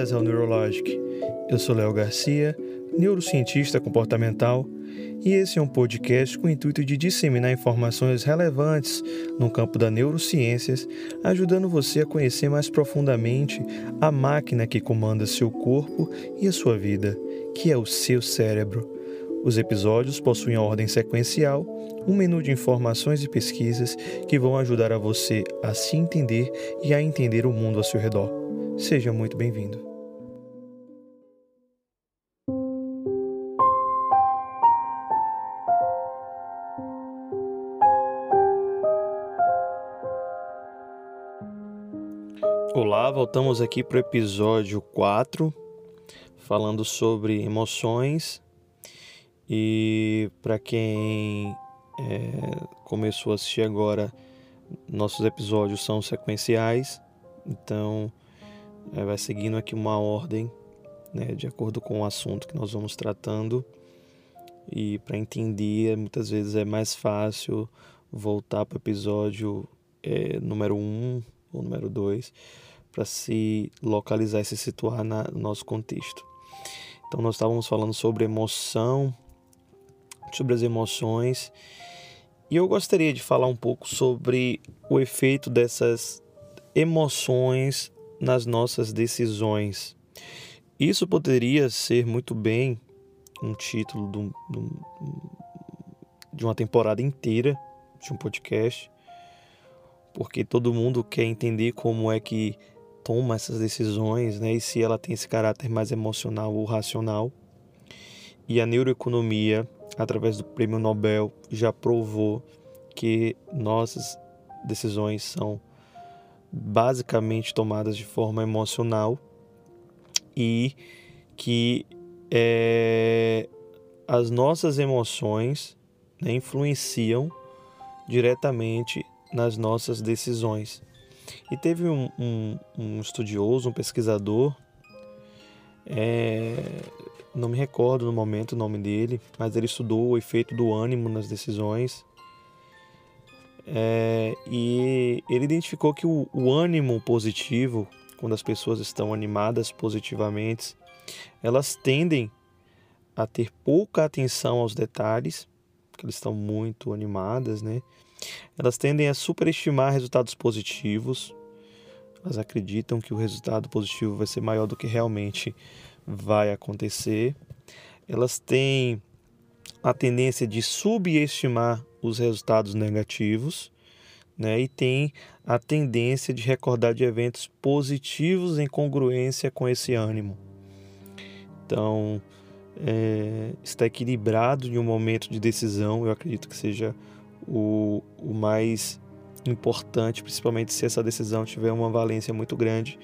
Bem-vindas ao Neurologic. Eu sou Léo Garcia, neurocientista comportamental, e esse é um podcast com o intuito de disseminar informações relevantes no campo da neurociências, ajudando você a conhecer mais profundamente a máquina que comanda seu corpo e a sua vida, que é o seu cérebro. Os episódios possuem ordem sequencial, um menu de informações e pesquisas que vão ajudar a você a se entender e a entender o mundo ao seu redor. Seja muito bem-vindo. Voltamos aqui para o episódio 4, falando sobre emoções. E para quem é, começou a assistir agora, nossos episódios são sequenciais, então é, vai seguindo aqui uma ordem, né, de acordo com o assunto que nós vamos tratando. E para entender, muitas vezes é mais fácil voltar para o episódio é, número 1 um, ou número 2 para se localizar e se situar na, no nosso contexto. Então, nós estávamos falando sobre emoção, sobre as emoções, e eu gostaria de falar um pouco sobre o efeito dessas emoções nas nossas decisões. Isso poderia ser muito bem um título de, um, de uma temporada inteira de um podcast, porque todo mundo quer entender como é que toma essas decisões, né? E se ela tem esse caráter mais emocional ou racional. E a neuroeconomia, através do Prêmio Nobel, já provou que nossas decisões são basicamente tomadas de forma emocional e que é, as nossas emoções né, influenciam diretamente nas nossas decisões. E teve um, um, um estudioso, um pesquisador, é, não me recordo no momento o nome dele, mas ele estudou o efeito do ânimo nas decisões é, e ele identificou que o, o ânimo positivo, quando as pessoas estão animadas positivamente, elas tendem a ter pouca atenção aos detalhes, porque elas estão muito animadas, né? Elas tendem a superestimar resultados positivos. Elas acreditam que o resultado positivo vai ser maior do que realmente vai acontecer. Elas têm a tendência de subestimar os resultados negativos, né? E tem a tendência de recordar de eventos positivos em congruência com esse ânimo. Então, é, está equilibrado em um momento de decisão, eu acredito que seja o, o mais importante, principalmente se essa decisão tiver uma valência muito grande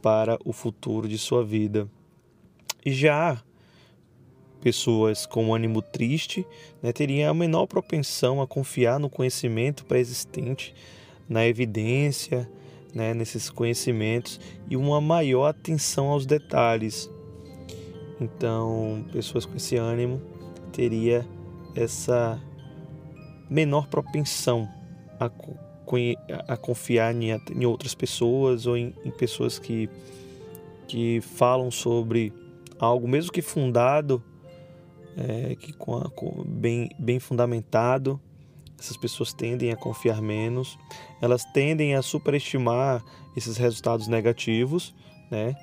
para o futuro de sua vida. Já pessoas com ânimo triste né, teriam a menor propensão a confiar no conhecimento pré-existente, na evidência, né, nesses conhecimentos e uma maior atenção aos detalhes. Então, pessoas com esse ânimo teria essa menor propensão a, a confiar em, em, outras pessoas ou em, em pessoas que, que falam sobre algo, mesmo que fundado, é, que com, a, com bem, bem fundamentado, essas pessoas tendem a confiar menos, elas tendem a superestimar esses resultados negativos, né?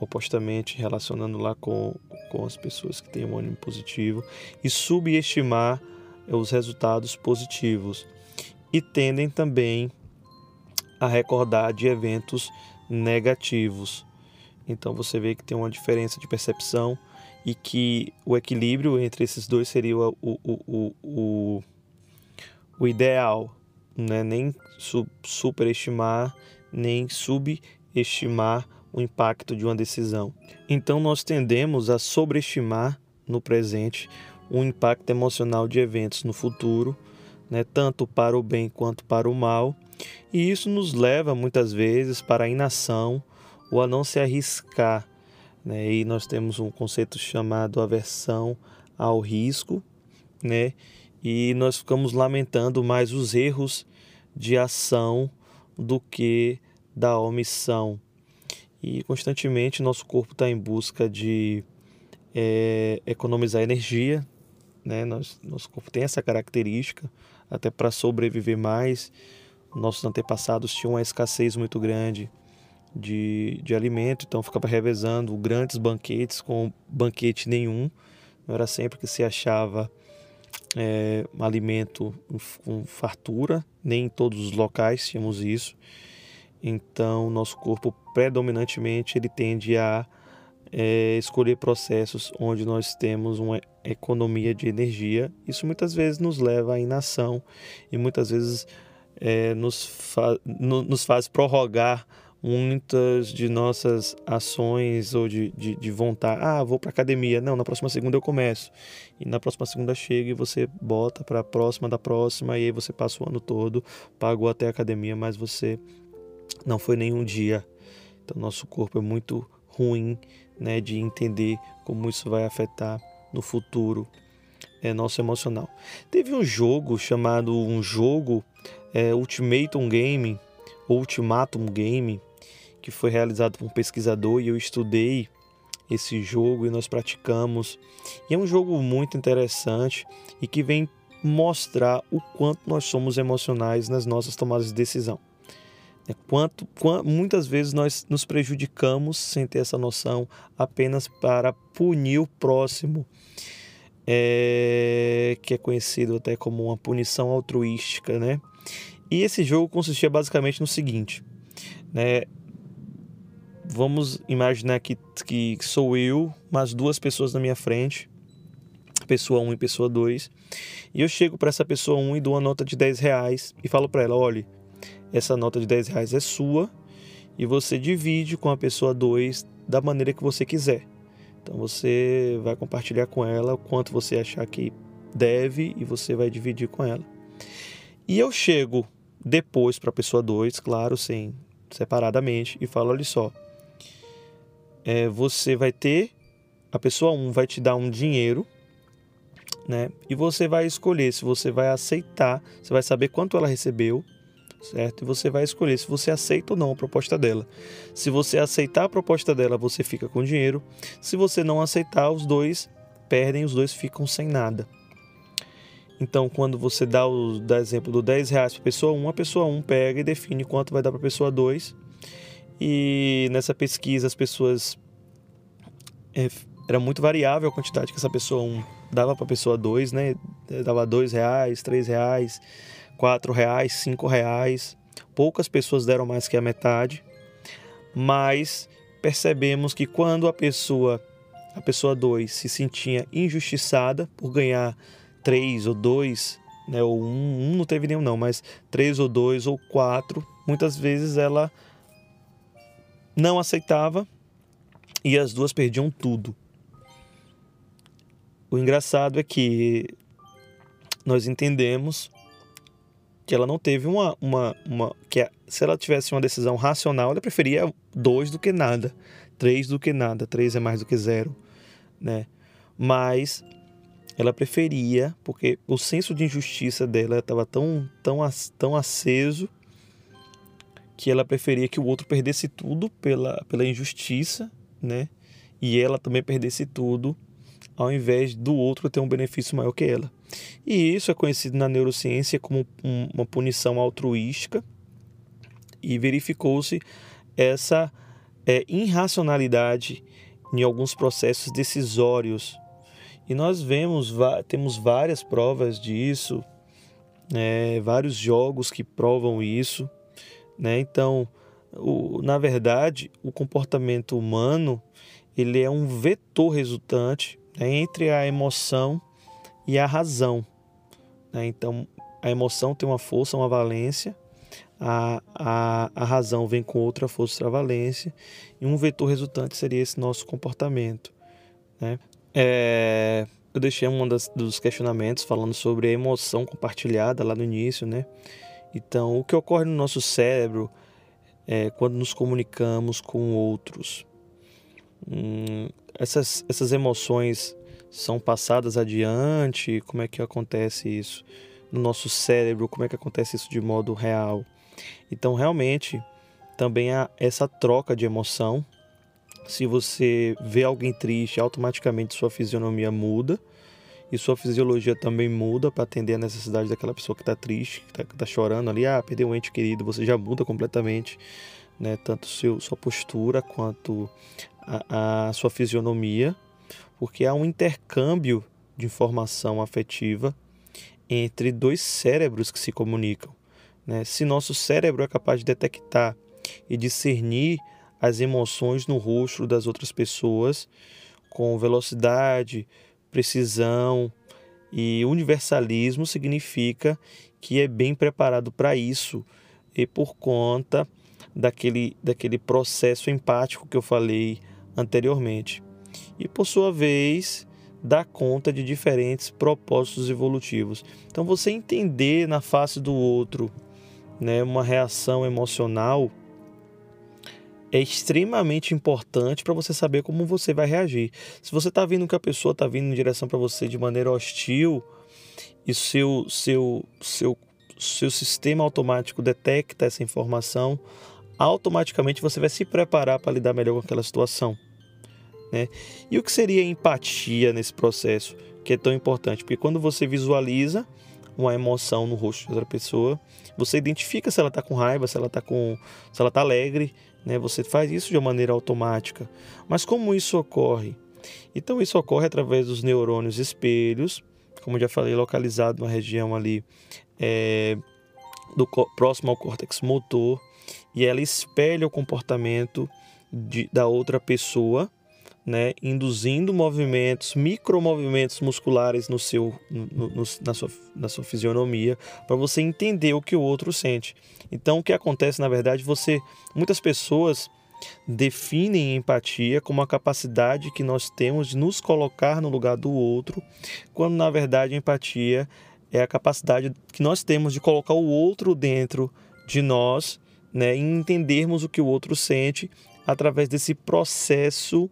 opostamente relacionando lá com, com as pessoas que têm um ânimo positivo, e subestimar os resultados positivos. E tendem também a recordar de eventos negativos. Então você vê que tem uma diferença de percepção e que o equilíbrio entre esses dois seria o, o, o, o, o ideal, né? nem superestimar, nem subestimar o impacto de uma decisão. Então nós tendemos a sobreestimar no presente o impacto emocional de eventos no futuro, né? tanto para o bem quanto para o mal, e isso nos leva muitas vezes para a inação ou a não se arriscar né? E nós temos um conceito chamado aversão ao risco, né? E nós ficamos lamentando mais os erros de ação do que da omissão. e constantemente nosso corpo está em busca de é, economizar energia, né? Nosso, nosso corpo tem essa característica, até para sobreviver mais. Nossos antepassados tinham uma escassez muito grande de, de alimento, então ficava revezando grandes banquetes com banquete nenhum. Não era sempre que se achava é, alimento com fartura, nem em todos os locais tínhamos isso. Então, nosso corpo predominantemente ele tende a é, escolher processos onde nós temos uma economia de energia. Isso muitas vezes nos leva à inação e muitas vezes é, nos, fa no, nos faz prorrogar muitas de nossas ações ou de, de, de vontade. Ah, vou para academia. Não, na próxima segunda eu começo. E na próxima segunda chega e você bota para a próxima da próxima. E aí você passa o ano todo, pagou até a academia, mas você não foi nenhum dia. Então, nosso corpo é muito ruim né, de entender como isso vai afetar no futuro é, nosso emocional. Teve um jogo chamado um jogo é, Ultimatum Game, Ultimatum Game, que foi realizado por um pesquisador e eu estudei esse jogo e nós praticamos. E é um jogo muito interessante e que vem mostrar o quanto nós somos emocionais nas nossas tomadas de decisão. É quanto, muitas vezes nós nos prejudicamos sem ter essa noção apenas para punir o próximo, é, que é conhecido até como uma punição altruística, né? E esse jogo consistia basicamente no seguinte, né? vamos imaginar que, que sou eu, mas duas pessoas na minha frente, pessoa 1 e pessoa 2, e eu chego para essa pessoa 1 e dou uma nota de 10 reais e falo para ela: olha, essa nota de 10 reais é sua e você divide com a pessoa 2 da maneira que você quiser. Então você vai compartilhar com ela o quanto você achar que deve e você vai dividir com ela. E eu chego depois para a pessoa 2, claro, sem separadamente, e falo: olha só, é, você vai ter, a pessoa 1 um vai te dar um dinheiro, né? E você vai escolher se você vai aceitar, você vai saber quanto ela recebeu, certo? E você vai escolher se você aceita ou não a proposta dela. Se você aceitar a proposta dela, você fica com dinheiro. Se você não aceitar, os dois perdem, os dois ficam sem nada. Então, quando você dá o dá exemplo do 10 reais para pessoa 1, a pessoa 1 pega e define quanto vai dar para a pessoa 2 e nessa pesquisa as pessoas é, era muito variável a quantidade que essa pessoa um, dava para a pessoa dois, né? Dava dois reais, três reais, quatro reais, cinco reais. Poucas pessoas deram mais que a metade, mas percebemos que quando a pessoa a pessoa 2 se sentia injustiçada por ganhar três ou dois, né, ou um, um não teve nenhum não, mas três ou dois ou quatro, muitas vezes ela não aceitava e as duas perdiam tudo. O engraçado é que nós entendemos que ela não teve uma. uma, uma que se ela tivesse uma decisão racional, ela preferia dois do que nada, três do que nada, três é mais do que zero, né? Mas ela preferia, porque o senso de injustiça dela estava tão, tão, tão aceso que ela preferia que o outro perdesse tudo pela, pela injustiça, né? E ela também perdesse tudo, ao invés do outro ter um benefício maior que ela. E isso é conhecido na neurociência como uma punição altruística, e verificou-se essa é, irracionalidade em alguns processos decisórios. E nós vemos, temos várias provas disso, é, vários jogos que provam isso. Né? Então, o, na verdade, o comportamento humano ele é um vetor resultante né, entre a emoção e a razão. Né? Então, a emoção tem uma força, uma valência, a, a, a razão vem com outra força, outra valência, e um vetor resultante seria esse nosso comportamento. Né? É, eu deixei um dos questionamentos falando sobre a emoção compartilhada lá no início, né? Então, o que ocorre no nosso cérebro é quando nos comunicamos com outros? Hum, essas, essas emoções são passadas adiante? Como é que acontece isso no nosso cérebro? Como é que acontece isso de modo real? Então, realmente, também há essa troca de emoção. Se você vê alguém triste, automaticamente sua fisionomia muda e sua fisiologia também muda para atender a necessidade daquela pessoa que está triste, que está tá chorando ali, ah, perdeu um ente querido, você já muda completamente, né? Tanto seu, sua postura quanto a, a sua fisionomia, porque há um intercâmbio de informação afetiva entre dois cérebros que se comunicam. Né? Se nosso cérebro é capaz de detectar e discernir as emoções no rosto das outras pessoas com velocidade, precisão e universalismo significa que é bem preparado para isso e por conta daquele, daquele processo empático que eu falei anteriormente. E por sua vez, dá conta de diferentes propósitos evolutivos. Então, você entender na face do outro né, uma reação emocional é extremamente importante para você saber como você vai reagir. Se você está vendo que a pessoa está vindo em direção para você de maneira hostil e seu, seu, seu, seu sistema automático detecta essa informação, automaticamente você vai se preparar para lidar melhor com aquela situação. Né? E o que seria empatia nesse processo, que é tão importante? Porque quando você visualiza uma emoção no rosto de outra pessoa, você identifica se ela está com raiva, se ela está com, se ela está alegre, né? Você faz isso de uma maneira automática. Mas como isso ocorre? Então isso ocorre através dos neurônios espelhos, como já falei, localizado na região ali é, do próximo ao córtex motor, e ela espelha o comportamento de, da outra pessoa né, induzindo movimentos, micromovimentos musculares no seu, no, no, na, sua, na sua fisionomia, para você entender o que o outro sente. Então, o que acontece, na verdade, você, muitas pessoas definem empatia como a capacidade que nós temos de nos colocar no lugar do outro, quando na verdade empatia é a capacidade que nós temos de colocar o outro dentro de nós, né, e entendermos o que o outro sente através desse processo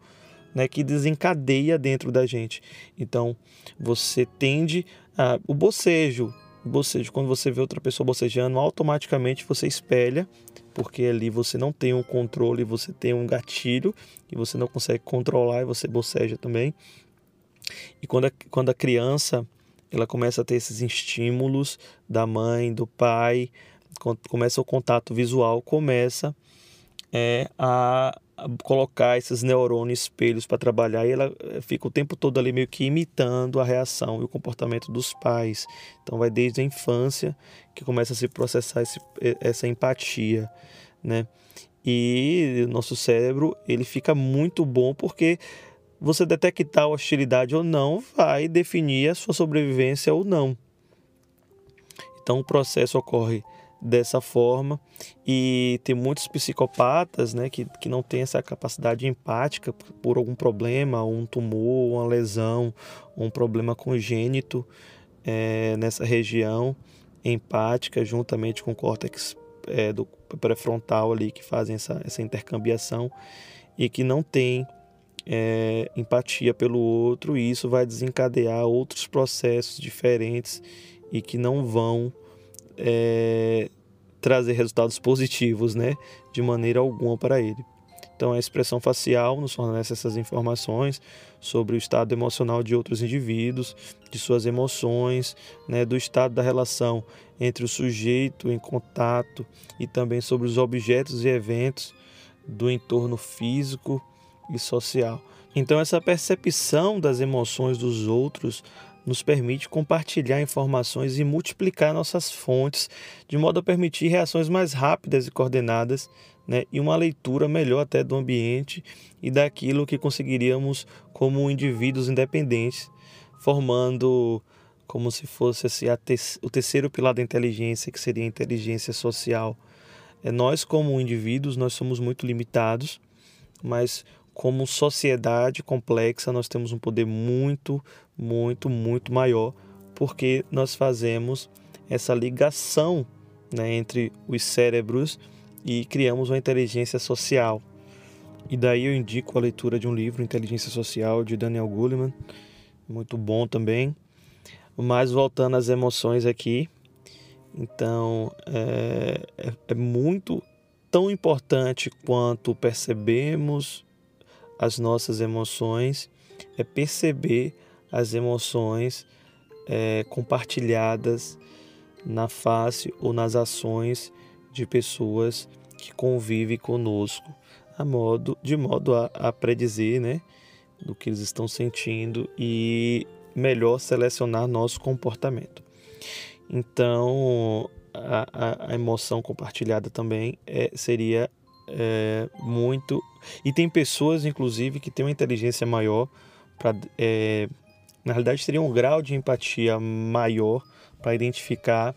né, que desencadeia dentro da gente. Então, você tende a, o bocejo, o bocejo, quando você vê outra pessoa bocejando, automaticamente você espelha, porque ali você não tem um controle, você tem um gatilho que você não consegue controlar e você boceja também. E quando a, quando a criança ela começa a ter esses estímulos da mãe, do pai, começa o contato visual, começa é, a colocar esses neurônios espelhos para trabalhar e ela eh, fica o tempo todo ali meio que imitando a reação e o comportamento dos pais. Então vai desde a infância que começa a se processar esse, essa empatia, né? E nosso cérebro ele fica muito bom porque você detectar hostilidade ou não vai definir a sua sobrevivência ou não. Então o processo ocorre dessa forma. E tem muitos psicopatas né, que, que não têm essa capacidade empática por algum problema, um tumor, uma lesão, um problema congênito é, nessa região empática, juntamente com o córtex é, do pré-frontal ali que fazem essa, essa intercambiação e que não tem é, empatia pelo outro e isso vai desencadear outros processos diferentes e que não vão é, trazer resultados positivos, né, de maneira alguma para ele. Então, a expressão facial nos fornece essas informações sobre o estado emocional de outros indivíduos, de suas emoções, né, do estado da relação entre o sujeito em contato e também sobre os objetos e eventos do entorno físico e social. Então, essa percepção das emoções dos outros nos permite compartilhar informações e multiplicar nossas fontes, de modo a permitir reações mais rápidas e coordenadas, né, e uma leitura melhor até do ambiente e daquilo que conseguiríamos como indivíduos independentes, formando como se fosse assim, te o terceiro pilar da inteligência, que seria a inteligência social. É, nós, como indivíduos, nós somos muito limitados, mas como sociedade complexa, nós temos um poder muito, muito, muito maior, porque nós fazemos essa ligação né, entre os cérebros e criamos uma inteligência social. E daí eu indico a leitura de um livro, Inteligência Social, de Daniel Goleman, muito bom também. Mas voltando às emoções aqui, então é, é, é muito tão importante quanto percebemos as nossas emoções é perceber as emoções é, compartilhadas na face ou nas ações de pessoas que convivem conosco, a modo, de modo a, a predizer né, do que eles estão sentindo e melhor selecionar nosso comportamento. Então, a, a, a emoção compartilhada também é, seria é, muito. E tem pessoas, inclusive, que têm uma inteligência maior para. É, na realidade, teria um grau de empatia maior para identificar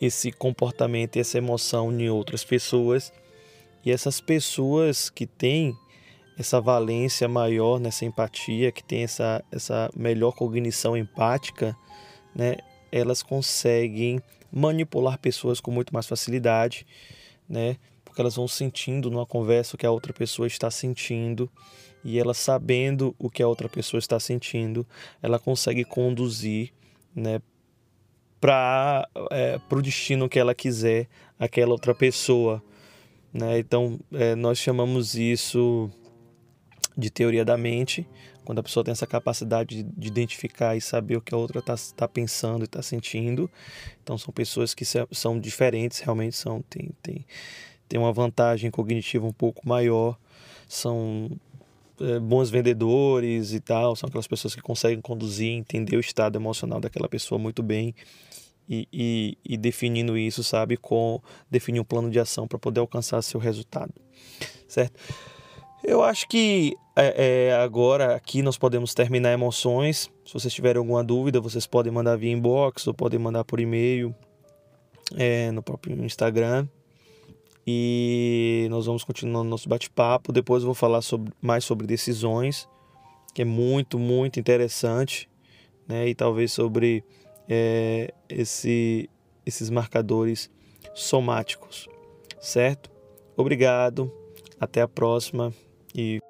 esse comportamento e essa emoção em outras pessoas. E essas pessoas que têm essa valência maior nessa empatia, que tem essa, essa melhor cognição empática, né, elas conseguem manipular pessoas com muito mais facilidade, né, porque elas vão sentindo numa conversa o que a outra pessoa está sentindo e ela sabendo o que a outra pessoa está sentindo, ela consegue conduzir, né, para é, o destino que ela quiser aquela outra pessoa, né? Então é, nós chamamos isso de teoria da mente, quando a pessoa tem essa capacidade de, de identificar e saber o que a outra está tá pensando e está sentindo. Então são pessoas que são diferentes, realmente são tem, tem, tem uma vantagem cognitiva um pouco maior, são é, bons vendedores e tal, são aquelas pessoas que conseguem conduzir, entender o estado emocional daquela pessoa muito bem e, e, e definindo isso, sabe, com definir um plano de ação para poder alcançar seu resultado, certo? Eu acho que é, é, agora aqui nós podemos terminar emoções. Se vocês tiverem alguma dúvida, vocês podem mandar via inbox ou podem mandar por e-mail é, no próprio Instagram. E nós vamos continuar nosso bate-papo. Depois eu vou falar sobre, mais sobre decisões, que é muito, muito interessante. Né? E talvez sobre é, esse, esses marcadores somáticos, certo? Obrigado, até a próxima e